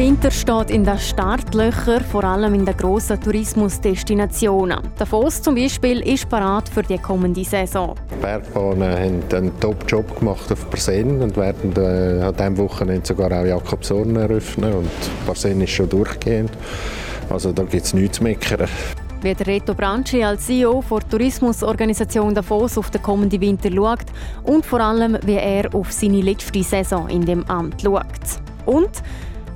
Winter steht in den Startlöchern, vor allem in den grossen Tourismusdestinationen. Davos zum Beispiel ist parat für die kommende Saison. Die Bergbahnen haben einen Top-Job gemacht auf Parsen und werden äh, an diesem Wochenende sogar auch Jakobshorn eröffnen. Und Parsen ist schon durchgehend. Also da gibt es nichts zu meckern. Wie der Reto Branchi als CEO der Tourismusorganisation Davos auf den kommenden Winter schaut und vor allem, wie er auf seine letzte Saison in dem Amt schaut. Und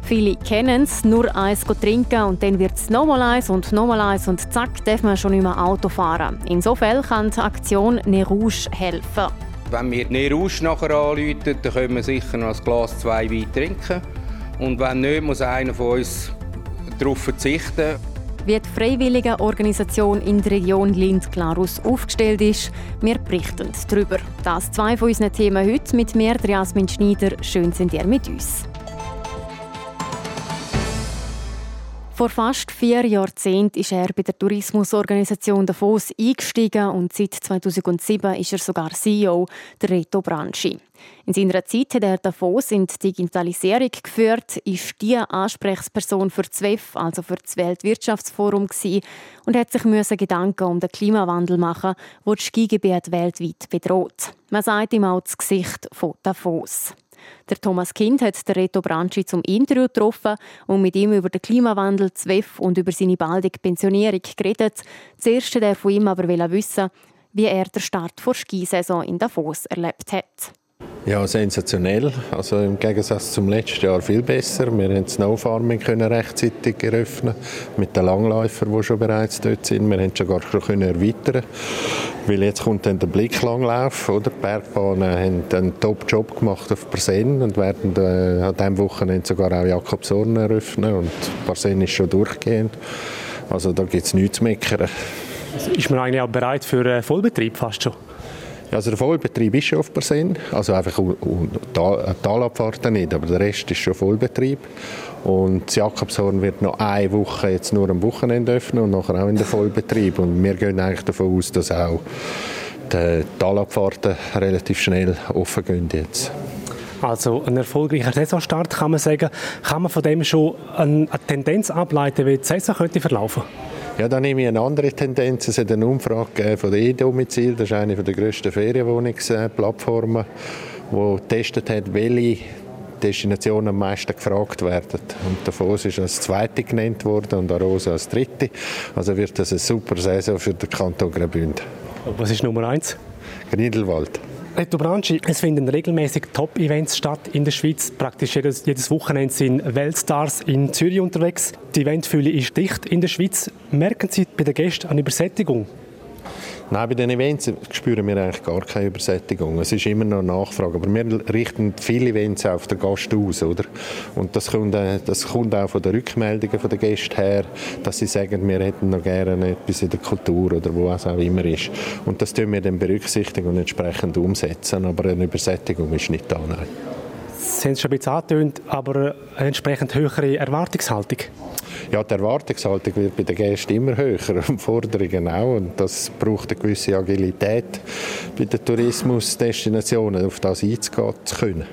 Viele kennen es, nur eins trinken und dann wird es nochmal eins und nochmal eins und zack, darf man schon nicht mehr Auto fahren. Insofern kann die Aktion Ne Rouge helfen. Wenn wir Ne Rouge nachher anrufen, dann können wir sicher noch ein Glas zwei Wein trinken. Und wenn nicht, muss einer von uns darauf verzichten. Wie die freiwillige Organisation in der Region Lind-Klarus aufgestellt ist, wir berichten darüber. Das zwei von unseren Themen heute mit mir, Jasmin Schneider. Schön sind ihr mit uns. Vor fast vier Jahrzehnten ist er bei der Tourismusorganisation Davos eingestiegen und seit 2007 ist er sogar CEO der Reto Branchi. In seiner Zeit hat er Davos in die Digitalisierung geführt, ist die Ansprechperson für ZWEF, also für das Weltwirtschaftsforum, und hat sich Gedanken um den Klimawandel machen, wo das Skigebiet weltweit bedroht. Man sagt ihm auch das Gesicht von Davos. Der Thomas Kind hat der Reto Branchi zum Interview getroffen und mit ihm über den Klimawandel, ZWEF und über seine baldige Pensionierung geredet. Zuerst wollte er von ihm aber wissen, wie er den Start der Skisaison in Davos erlebt hat. Ja, sensationell. Also im Gegensatz zum letzten Jahr viel besser. Wir haben Snowfarming können rechtzeitig eröffnen mit den Langläufern, die schon bereits dort sind. Wir haben sogar schon können erweitern, weil jetzt kommt dann der Blicklanglauf. Oder die Bergbahnen haben einen Top-Job gemacht auf Parsen und werden äh, an diesem Wochenende sogar auch Jakobshorn eröffnen und Parsen ist schon durchgehend. Also da gibt es nichts zu meckern. Also ist man eigentlich auch bereit für einen Vollbetrieb fast schon? Also der Vollbetrieb ist schon auf Persen, also einfach Tal Talabfahrten nicht, aber der Rest ist schon Vollbetrieb. Und das Jakobshorn wird noch eine Woche jetzt nur am Wochenende öffnen und nachher auch in den Vollbetrieb. Und wir gehen eigentlich davon aus, dass auch die Talabfahrten relativ schnell offen gehen jetzt. Also ein erfolgreicher Saisonstart kann man sagen. Kann man von dem schon eine Tendenz ableiten, wie die Saison könnte verlaufen könnte? Ja, da nehme ich eine andere Tendenz. Es hat eine Umfrage von der E-Domizil, das ist eine der grössten Ferienwohnungsplattformen, die getestet hat, welche Destinationen am meisten gefragt werden. Und Davos ist als zweite genannt worden und Arosa als dritte. Also wird das eine super Saison für den Kanton Graubünden. Was ist Nummer eins? Grindelwald. Reto Branchi, es finden regelmäßig Top-Events statt in der Schweiz. Praktisch jedes, jedes Wochenende sind Weltstars in Zürich unterwegs. Die Eventfülle ist dicht in der Schweiz. Merken Sie bei den Gästen eine Übersättigung? Nein, bei den Events spüren wir eigentlich gar keine Übersättigung. Es ist immer noch Nachfrage. Aber wir richten viele Events auf den Gast aus. Oder? Und das kommt, äh, das kommt auch von den Rückmeldungen der Gäste her, dass sie sagen, wir hätten noch gerne etwas in der Kultur oder wo es auch immer ist. Und das tun wir dann berücksichtigen und entsprechend umsetzen. Aber eine Übersättigung ist nicht da. Nein. Sie haben es schon ein bisschen angetönt, aber eine entsprechend höhere Erwartungshaltung? Ja, die Erwartungshaltung wird bei den Gästen immer höher und Forderungen auch. Und das braucht eine gewisse Agilität bei den Tourismusdestinationen, auf das einzugehen zu können.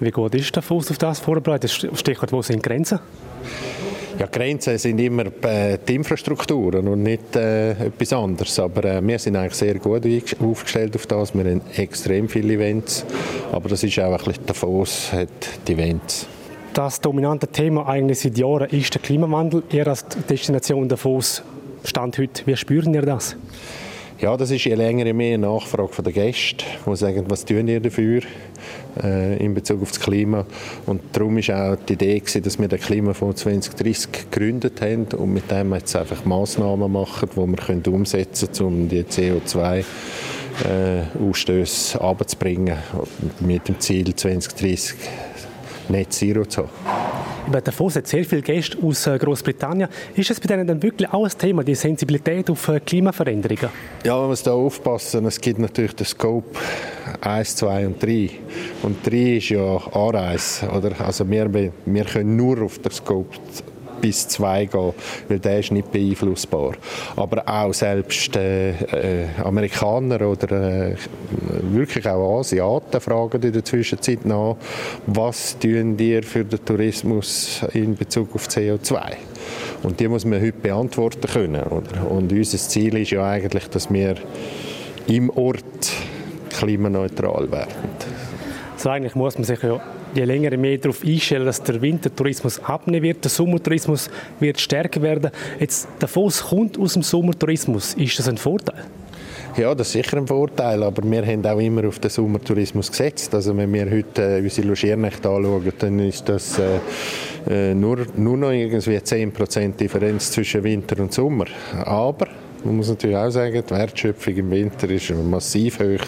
Wie gut ist der Fuß auf das vorbereitet? Stichwort, wo sind Grenzen? Ja, Grenzen sind immer äh, die Infrastrukturen und nicht äh, etwas anderes. Aber äh, wir sind eigentlich sehr gut aufgestellt auf das. Wir haben extrem viele Events. Aber das ist auch ein bisschen Davos hat die Events. Das dominante Thema eigentlich seit Jahren ist der Klimawandel. Ihr als Destination Davos Stand heute, wie spüren ihr das? Ja, das ist je länger je mehr Nachfrage der Gäste, die sagen, was tun ihr dafür äh, in Bezug auf das Klima. Und darum war auch die Idee, gewesen, dass wir den Klimafonds 2030 gegründet haben und mit dem jetzt einfach Massnahmen machen, die wir können umsetzen können, um die CO2 äh, Ausstöße abzubringen mit dem Ziel 2030 Net Zero zu haben. Bei Davos hat sehr viele Gäste aus äh, Großbritannien. Ist es bei denen dann wirklich auch ein Thema, die Sensibilität auf äh, Klimaveränderungen? Ja, man muss da aufpassen. Es gibt natürlich den Scope 1, 2 und 3. Und 3 ist ja Anreise. Oder? Also wir, wir können nur auf der Scope bis 2 gehen, weil der ist nicht beeinflussbar. Aber auch selbst äh, äh, Amerikaner oder äh, wirklich auch Asiaten fragen in der Zwischenzeit nach, was tun ihr für den Tourismus in Bezug auf CO2? Und die muss man heute beantworten können. Oder? Und unser Ziel ist ja eigentlich, dass wir im Ort klimaneutral werden. Also eigentlich muss man sich ja je länger mehr darauf einstellen, dass der Wintertourismus abnehmen wird, der Sommertourismus wird stärker werden. Jetzt, der Foss kommt aus dem Sommertourismus. Ist das ein Vorteil? Ja, das ist sicher ein Vorteil, aber wir haben auch immer auf den Sommertourismus gesetzt. Also wenn wir heute äh, unsere Logiernächte anschauen, dann ist das äh, äh nur, nur noch irgendwie 10% Differenz zwischen Winter und Sommer. Aber man muss natürlich auch sagen, die Wertschöpfung im Winter ist massiv höher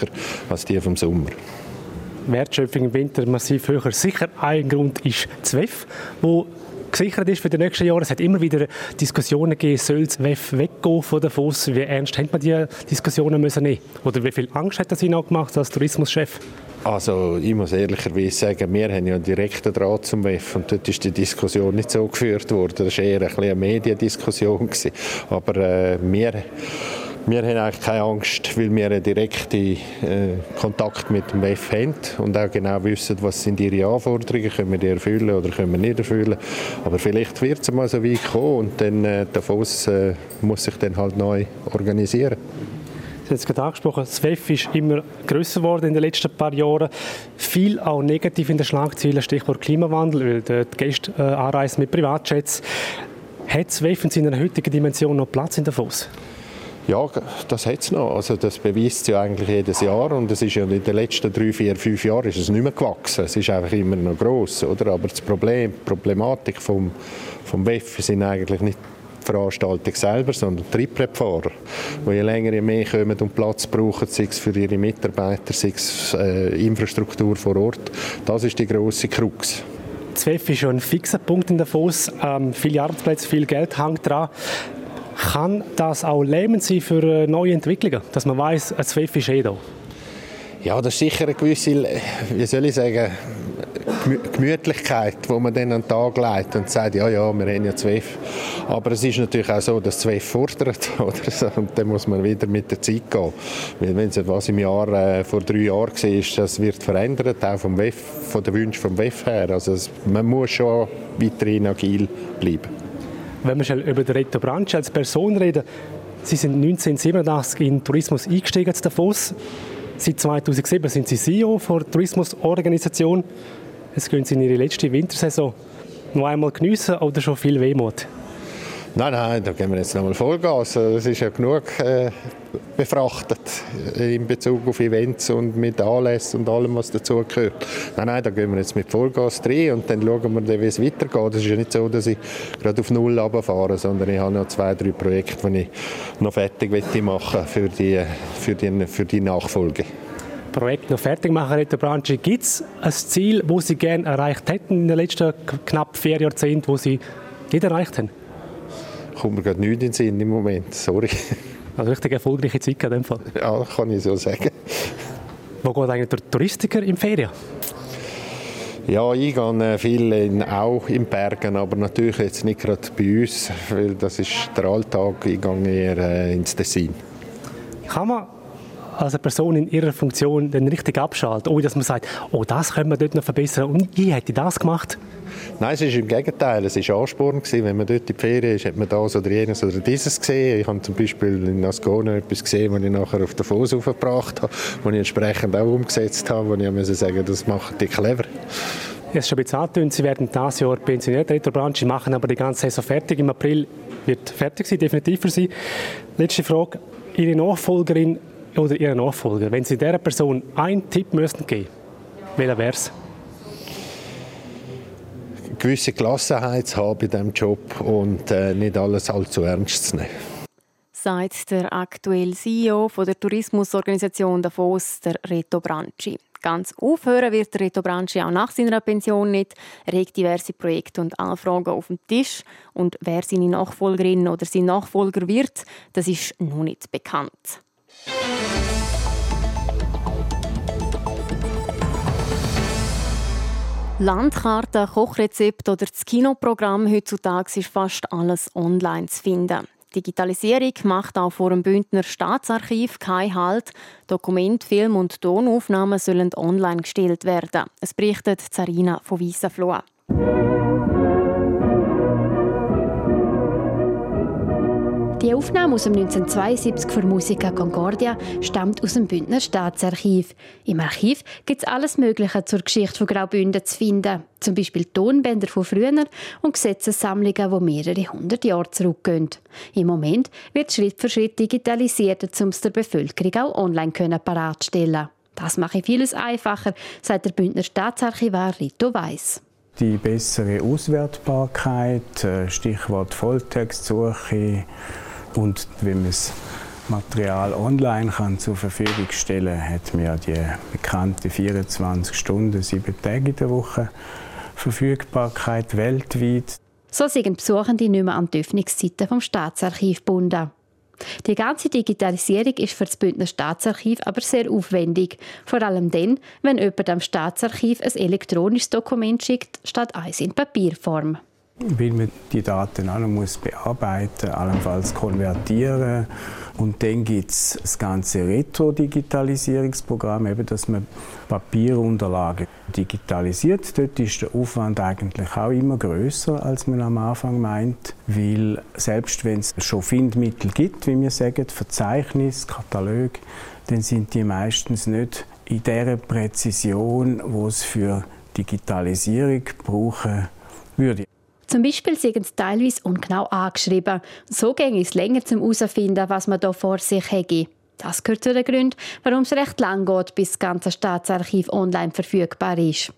als die vom Sommer. Wertschöpfung im Winter massiv höher. Sicher ein Grund ist das WEF, wo gesichert ist für die nächsten Jahre. Es hat immer wieder Diskussionen gegeben, soll das WEF weggehen von der FOS? Wie ernst hat man die Diskussionen müssen nehmen? Oder wie viel Angst hat das Ihnen auch gemacht als Tourismuschef? Also ich muss ehrlicherweise sagen, wir haben ja einen direkten Draht zum WEF und dort ist die Diskussion nicht so geführt worden. Das war eher ein eine Mediendiskussion. Aber äh, wir wir haben eigentlich keine Angst, weil wir einen direkten äh, Kontakt mit dem WEF haben und auch genau wissen, was sind ihre Anforderungen, können wir die erfüllen oder können wir nicht erfüllen. Aber vielleicht wird es mal so weit kommen und dann äh, Foss äh, muss sich dann halt neu organisieren. Sie haben es gerade angesprochen, das WEF ist immer grösser geworden in den letzten paar Jahren. Viel auch negativ in den Schlagzeilen, Stichwort Klimawandel, weil die Gäste äh, anreisen mit Privatjets. Hat das WEF in seiner heutigen Dimension noch Platz in der Foss? Ja, das hat es noch. Also das beweist ja eigentlich jedes Jahr und es ist ja in den letzten drei, vier, fünf Jahren ist es nicht mehr gewachsen. Es ist einfach immer noch gross, oder? Aber das Problem, die Problematik vom, vom WEF sind eigentlich nicht die Veranstaltung selber, sondern die Triebfahrer, die je länger je mehr kommen und Platz brauchen, sei es für ihre Mitarbeiter, sei es äh, Infrastruktur vor Ort. Das ist die grosse Krux. Das WEF ist schon ein fixer Punkt in der Davos. Ähm, viele Arbeitsplätze, viel Geld hängt dran. Kann das auch lähmend sein für äh, neue Entwicklungen, dass man weiß, ein ZWEF ist eh da? Ja, das ist sicher eine gewisse, wie soll ich sagen, Gemütlichkeit, wo man dann an den Tag legt und sagt, ja, ja, wir haben ja ZWEF. Aber es ist natürlich auch so, dass ZWEF fordert, oder? Und dann muss man wieder mit der Zeit gehen. Wenn es was im Jahr, äh, vor drei Jahren war, das wird verändert, auch vom WEF, von den Wünschen vom WEF her. Also es, man muss schon weiterhin agil bleiben. Wenn wir schnell über den Reto Branch als Person reden, Sie sind 1987 in Tourismus eingestiegen zu Davos. Seit 2007 sind Sie CEO der Tourismusorganisation. Jetzt gehen Sie in Ihre letzte Wintersaison. Noch einmal geniessen oder schon viel Wehmut? Nein, nein, da gehen wir jetzt nochmal Vollgas. Es ist ja genug äh, befrachtet in Bezug auf Events und mit Anlässen und allem, was dazu gehört. Nein, nein, da gehen wir jetzt mit Vollgas rein und dann schauen wir, wie es weitergeht. Es ist ja nicht so, dass ich gerade auf Null runterfahre, sondern ich habe noch zwei, drei Projekte, die ich noch fertig machen für die, für die, für die Nachfolge. Projekt noch fertig machen, Reto Branche. Gibt es ein Ziel, das Sie gerne erreicht hätten in den letzten knapp vier Jahrzehnten, das Sie nicht erreicht haben? Kommt mir gerade nichts in den Sinn im Moment, sorry. Also richtig erfolgreiche Zeit in dem Fall. Ja, kann ich so sagen. Wo geht eigentlich der Touristiker im Ferien? Ja, ich gehe viel in, auch in Bergen, aber natürlich jetzt nicht gerade bei uns, weil das ist der Alltag. Ich gehe eher äh, ins Tessin. Kann man als eine Person in ihrer Funktion dann richtig abschalten, ohne dass man sagt, oh, das können wir dort noch verbessern und ich hätte das gemacht? Nein, es ist im Gegenteil. Es war Ansporn. Gewesen. Wenn man dort in die Ferien ist, hat man das oder jenes oder dieses gesehen. Ich habe zum Beispiel in Ascona etwas gesehen, was ich nachher auf den Fuß aufgebracht habe, was ich entsprechend auch umgesetzt habe, wo ich musste sagen, das macht die clever. Es ist schon ein bisschen angetönt, Sie werden dieses Jahr pensioniert, Retrobranche, machen aber die ganze Saison fertig. Im April wird fertig sein, definitiv für Sie. Letzte Frage. Ihre Nachfolgerin oder Ihren Nachfolger, wenn Sie dieser Person einen Tipp müssten geben, welcher wäre es? gewisse Gelassenheit zu haben bei diesem Job und äh, nicht alles allzu ernst zu nehmen. Sagt der aktuelle CEO von der Tourismusorganisation Davos, der Reto Branchi. Ganz aufhören wird Reto Branchi auch nach seiner Pension nicht. Er hat diverse Projekte und Anfragen auf dem Tisch. Und wer seine Nachfolgerin oder sein Nachfolger wird, das ist noch nicht bekannt. Landkarten, Kochrezept oder das Kinoprogramm heutzutage ist fast alles online zu finden. Digitalisierung macht auch vor dem Bündner Staatsarchiv keinen Halt. Dokument, Film und Tonaufnahmen sollen online gestellt werden. Es berichtet Zarina von Wiesenfloh. Die Aufnahme aus dem 1972 für Musica Concordia stammt aus dem Bündner Staatsarchiv. Im Archiv gibt es alles Mögliche zur Geschichte von Graubünden zu finden. Zum Beispiel Tonbänder von früher und Gesetzessammlungen, die mehrere hundert Jahre zurückgehen. Im Moment wird Schritt für Schritt digitalisiert, um es der Bevölkerung auch online paratstellen Das mache vieles einfacher, sagt der Bündner Staatsarchivar Rito Weiss die bessere Auswertbarkeit, äh, Stichwort Volltextsuche, und wenn man das Material online kann zur Verfügung stellen kann, hat man ja die bekannte 24 Stunden, sieben Tage in der Woche Verfügbarkeit weltweit. So sind Besuchende nicht mehr an die Öffnungszeiten vom Staatsarchiv gebunden. Die ganze Digitalisierung ist für das Bündner Staatsarchiv aber sehr aufwendig. Vor allem dann, wenn jemand am Staatsarchiv ein elektronisches Dokument schickt, statt eins in Papierform weil man die Daten noch muss bearbeiten allenfalls konvertieren. Und dann gibt es das ganze Retro-Digitalisierungsprogramm, eben, dass man Papierunterlagen digitalisiert. Dort ist der Aufwand eigentlich auch immer größer, als man am Anfang meint, weil selbst wenn es schon Findmittel gibt, wie wir sagen, Verzeichnis, Katalog, dann sind die meistens nicht in der Präzision, wo es für Digitalisierung brauchen würde. Zum Beispiel sind sie teilweise ungenau angeschrieben. So ging es länger zum herausfinden, was man hier vor sich hätte. Das gehört zu den Gründen, warum es recht lang geht, bis das ganze Staatsarchiv online verfügbar ist.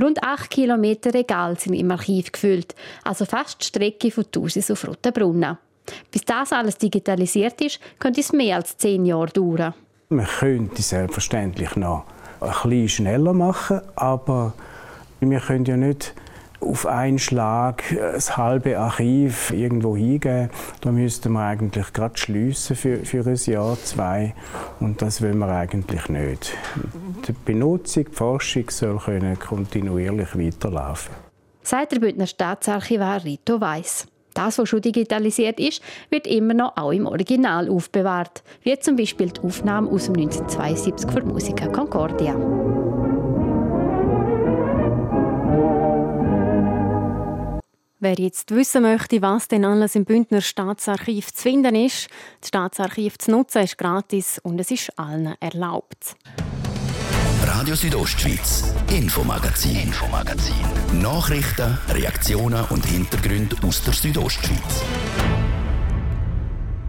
Rund 8 Kilometer Regal sind im Archiv gefüllt, also fast die Strecke von Thusis auf Rotenbrunnen. Bis das alles digitalisiert ist, könnte es mehr als 10 Jahre dauern. Man könnte selbstverständlich noch ein bisschen schneller machen, aber wir können ja nicht auf einen Schlag das halbe Archiv irgendwo hingeben. Da müsste man eigentlich gerade schliessen für, für ein Jahr, zwei. Und das will man eigentlich nicht. Die Benutzung, die Forschung soll können kontinuierlich weiterlaufen. Seit der Bündner Staatsarchivar Rito Weiss. Das, was schon digitalisiert ist, wird immer noch auch im Original aufbewahrt, wie zum Beispiel die Aufnahme aus dem 1972 für Musica Concordia. Wer jetzt wissen möchte, was denn alles im Bündner Staatsarchiv zu finden ist, das Staatsarchiv zu nutzen, ist gratis und es ist allen erlaubt. Radio Südostschweiz, Infomagazin, Infomagazin. Nachrichten, Reaktionen und Hintergründe aus der Südostschweiz.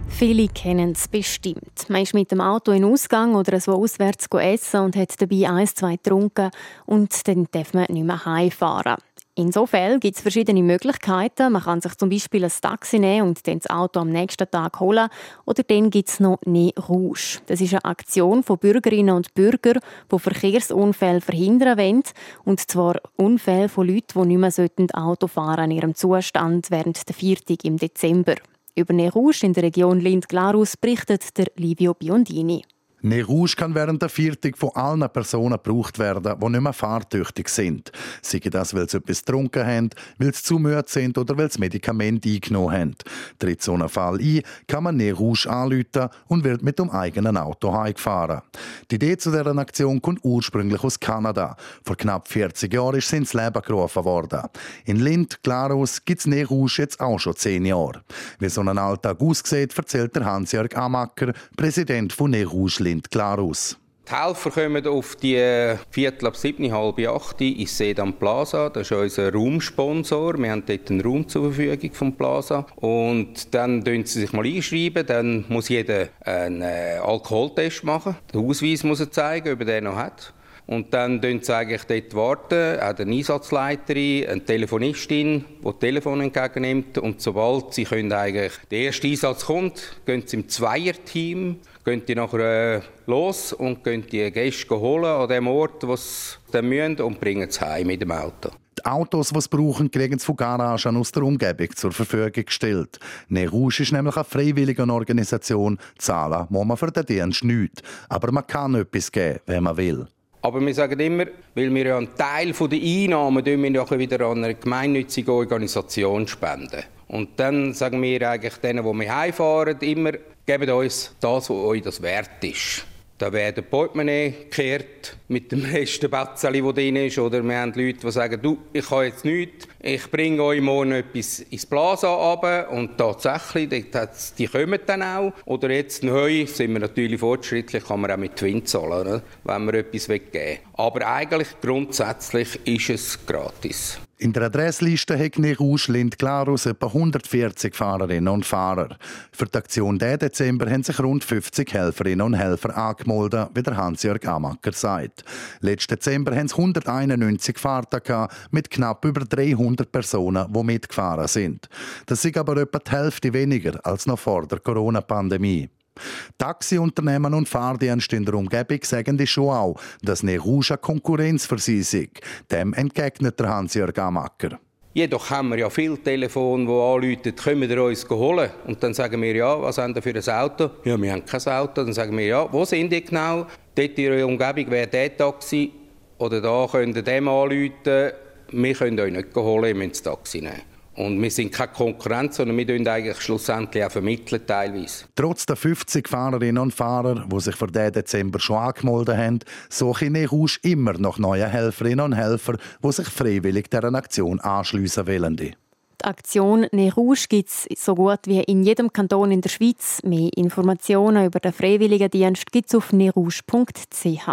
Viele kennen es bestimmt. Man ist mit dem Auto in Ausgang oder so auswärts essen und hat dabei eins, zwei getrunken und dann darf man nicht mehr heimfahren. Insofern gibt es verschiedene Möglichkeiten. Man kann sich zum Beispiel ein Taxi nehmen und dann das Auto am nächsten Tag holen. Oder dann gibt es noch «Ne Rouge». Das ist eine Aktion von Bürgerinnen und Bürgern, die Verkehrsunfälle verhindern wollen. Und zwar Unfälle von Leuten, die nicht mehr Auto fahren in ihrem Zustand während der Viertag im Dezember. Über «Ne Rouge» in der Region Lind-Glarus berichtet der Livio Biondini. Ne Rouge kann während der Viertag von allen Personen gebraucht werden, die nicht mehr fahrtüchtig sind. Sei das, weil sie etwas getrunken haben, weil sie zu müde sind oder weil sie Medikamente eingenommen haben. Tritt so ein Fall ein, kann man Ne Rouge anrufen und wird mit dem eigenen Auto heimgefahren. Die Idee zu dieser Aktion kommt ursprünglich aus Kanada. Vor knapp 40 Jahren ist sie ins Leben gerufen worden. In Lind, Glarus, gibt es Ne Rouge jetzt auch schon 10 Jahre. Wie so ein Alltag aussieht, erzählt der Hans-Jörg Amacker, Präsident von Ne Rouge Lind sieht klar aus. Die Helfer kommen auf die Viertel ab sieben, halb acht ins Sedan Plaza. Das ist unser Raumsponsor. Wir haben dort einen Raum zur Verfügung vom Plaza. Und dann können sie sich mal einschreiben. Dann muss jeder einen äh, Alkoholtest machen. Den Ausweis muss er zeigen, ob er den noch hat. Und dann warten sie eigentlich dort warten, auch eine Einsatzleiterin, eine Telefonistin, die das Telefon entgegennimmt. Und sobald sie können eigentlich der erste Einsatz kommt, gehen sie im Zweierteam, gehen die nachher äh, los und gehen die Gäste holen an dem Ort, wo sie dann müssen, und bringen sie heim mit dem Auto. Die Autos, die sie brauchen, kriegen sie von Garagen aus der Umgebung zur Verfügung gestellt. Ne Rouge ist nämlich eine freiwillige Organisation. Zahlen muss man für den Dienst nichts. Aber man kann etwas geben, wenn man will. Aber wir sagen immer, weil wir ja einen Teil der Einnahmen wir wieder an eine gemeinnützige Organisation spenden. Und dann sagen wir eigentlich denen, die wir heimfahren, immer, gebt uns das, was euch das wert ist. Da werden Portemonnaie gekehrt mit dem Rest Batzeli, der drin ist. Oder wir haben Leute, die sagen, du, ich habe jetzt nichts, ich bringe euch morgen etwas ins Plaza runter. Und tatsächlich, die, kommen dann auch. Oder jetzt neu, sind wir natürlich fortschrittlich, kann man auch mit Twin zahlen, wenn wir etwas weggeben. Aber eigentlich grundsätzlich ist es gratis. In der Adressliste hat Rouge Lind Glarus etwa 140 Fahrerinnen und Fahrer. Für die Aktion diesen Dezember haben sich rund 50 Helferinnen und Helfer angemeldet, wie der Hans-Jörg Amacker sagt. Letzten Dezember haben es 191 Fahrten mit knapp über 300 Personen, die mitgefahren sind. Das ist aber etwa die Hälfte weniger als noch vor der Corona-Pandemie. Taxiunternehmen und Fahrdienste in der Umgebung sagen die schon auch, dass eine Rouge Konkurrenz für sie sei. Dem entgegnet der Hans-Jörg Amacker. Jedoch haben wir ja viele Telefone, die anrufen, können wir uns holen? Und dann sagen wir, ja, was haben wir für ein Auto? Ja, wir haben kein Auto. Dann sagen wir, ja, wo sind die genau? Dort in eurer Umgebung wäre der Taxi. Oder da könnt ihr dem anrufen. Wir können euch nicht holen, ihr müsst das Taxi nehmen. Und wir sind keine Konkurrenz, sondern wir vermitteln eigentlich schlussendlich auch vermitteln teilweise. Trotz der 50 Fahrerinnen und Fahrer, die sich für den Dezember schon angemeldet haben, suche Rouge immer noch neue Helferinnen und Helfer, die sich freiwillig dieser Aktion anschliessen wollen. Die Aktion Ne Rouge gibt es so gut wie in jedem Kanton in der Schweiz. Mehr Informationen über den Freiwilligendienst gibt es auf nerouge.ch.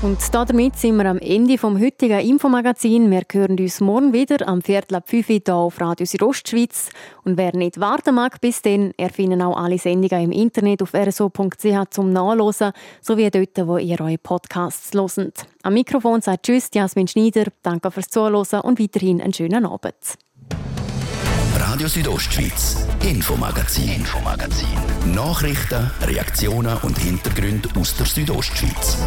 Und damit sind wir am Ende vom heutigen Infomagazin. Wir hören uns morgen wieder am Viertel ab 5 Uhr hier auf Radio Südostschweiz. Und wer nicht warten mag bis dann, er findet auch alle Sendungen im Internet auf rso.ch zum Nachlesen, sowie dort, wo ihr eure Podcasts hört. Am Mikrofon sagt Tschüss, Jasmin Schneider. Danke fürs Zuhören und weiterhin einen schönen Abend. Radio Südostschweiz, Infomagazin, Infomagazin. Nachrichten, Reaktionen und Hintergründe aus der Südostschweiz.